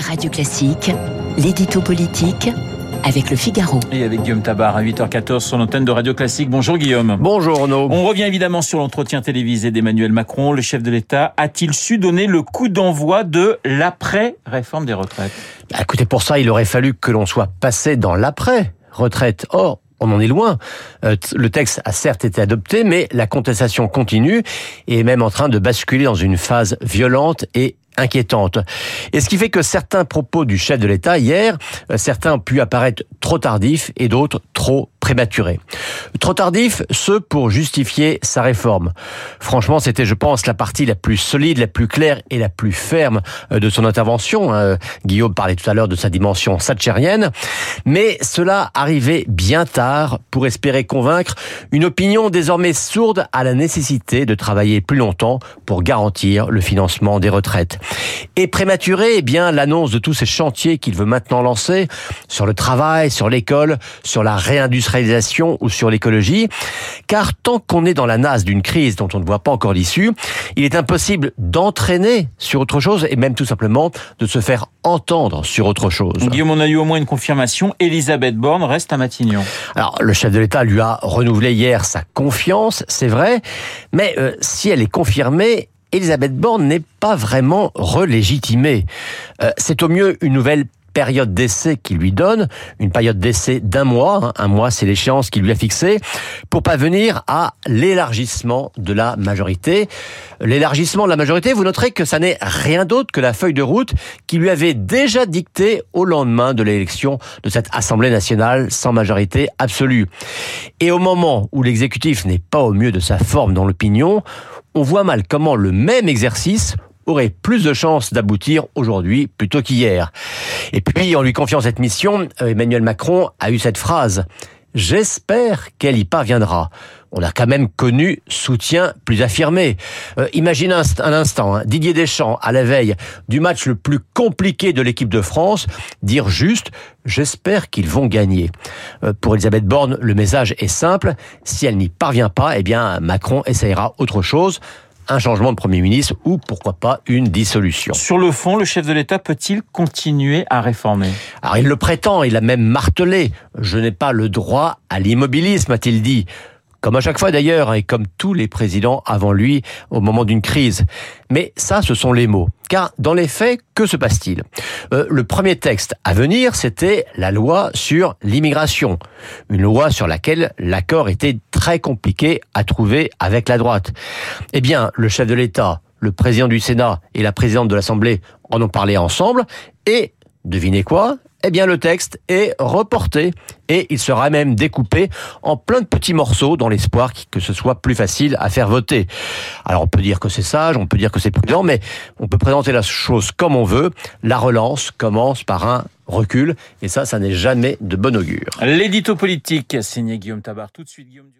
Radio Classique, l'édito politique avec le Figaro. Et avec Guillaume Tabar à 8h14 sur l'antenne de Radio Classique. Bonjour Guillaume. Bonjour Renaud. On revient évidemment sur l'entretien télévisé d'Emmanuel Macron. Le chef de l'État a-t-il su donner le coup d'envoi de l'après-réforme des retraites? Bah, Écoutez, pour ça, il aurait fallu que l'on soit passé dans l'après-retraite. Or, on en est loin. Euh, le texte a certes été adopté, mais la contestation continue et est même en train de basculer dans une phase violente et inquiétante. Et ce qui fait que certains propos du chef de l'État hier, euh, certains ont pu apparaître trop tardifs et d'autres trop prématuré. Trop tardif, ce pour justifier sa réforme. Franchement, c'était, je pense, la partie la plus solide, la plus claire et la plus ferme euh, de son intervention. Hein. Guillaume parlait tout à l'heure de sa dimension satchérienne. Mais cela arrivait bien tard pour espérer convaincre une opinion désormais sourde à la nécessité de travailler plus longtemps pour garantir le financement des retraites. Et prématuré, eh bien, l'annonce de tous ces chantiers qu'il veut maintenant lancer sur le travail, sur l'école, sur la réindustrialisation ou sur l'écologie, car tant qu'on est dans la nasse d'une crise dont on ne voit pas encore l'issue, il est impossible d'entraîner sur autre chose et même tout simplement de se faire entendre sur autre chose. Guillaume, on a eu au moins une confirmation, Elisabeth Borne reste à Matignon. Alors, le chef de l'État lui a renouvelé hier sa confiance, c'est vrai, mais euh, si elle est confirmée, Elisabeth Borne n'est pas vraiment relégitimée. Euh, c'est au mieux une nouvelle période d'essai qui lui donne, une période d'essai d'un mois, hein. un mois c'est l'échéance qu'il lui a fixée, pour venir à l'élargissement de la majorité. L'élargissement de la majorité, vous noterez que ça n'est rien d'autre que la feuille de route qui lui avait déjà dicté au lendemain de l'élection de cette Assemblée nationale sans majorité absolue. Et au moment où l'exécutif n'est pas au mieux de sa forme dans l'opinion, on voit mal comment le même exercice aurait plus de chances d'aboutir aujourd'hui plutôt qu'hier. Et puis, en lui confiant cette mission, euh, Emmanuel Macron a eu cette phrase. J'espère qu'elle y parviendra. On a quand même connu soutien plus affirmé. Euh, imaginez un, instant, hein, Didier Deschamps, à la veille du match le plus compliqué de l'équipe de France, dire juste « j'espère qu'ils vont gagner euh, Pour Elisabeth Borne, le message est simple. Si elle n'y parvient pas, eh bien Macron essayera autre chose un changement de Premier ministre ou pourquoi pas une dissolution. Sur le fond, le chef de l'État peut-il continuer à réformer? Alors il le prétend, il a même martelé. Je n'ai pas le droit à l'immobilisme, a-t-il dit comme à chaque fois d'ailleurs, et comme tous les présidents avant lui au moment d'une crise. Mais ça, ce sont les mots. Car dans les faits, que se passe-t-il? Euh, Le premier texte à venir, c'était la loi sur l'immigration. Une loi sur laquelle l'accord était très compliqué à trouver avec la droite. Eh bien, le chef de l'État, le président du Sénat et la présidente de l'Assemblée en ont parlé ensemble et Devinez quoi? Eh bien le texte est reporté et il sera même découpé en plein de petits morceaux dans l'espoir que ce soit plus facile à faire voter. Alors on peut dire que c'est sage, on peut dire que c'est prudent, mais on peut présenter la chose comme on veut. La relance commence par un recul et ça, ça n'est jamais de bon augure. L'édito politique signé Guillaume Tabar. Tout de suite Guillaume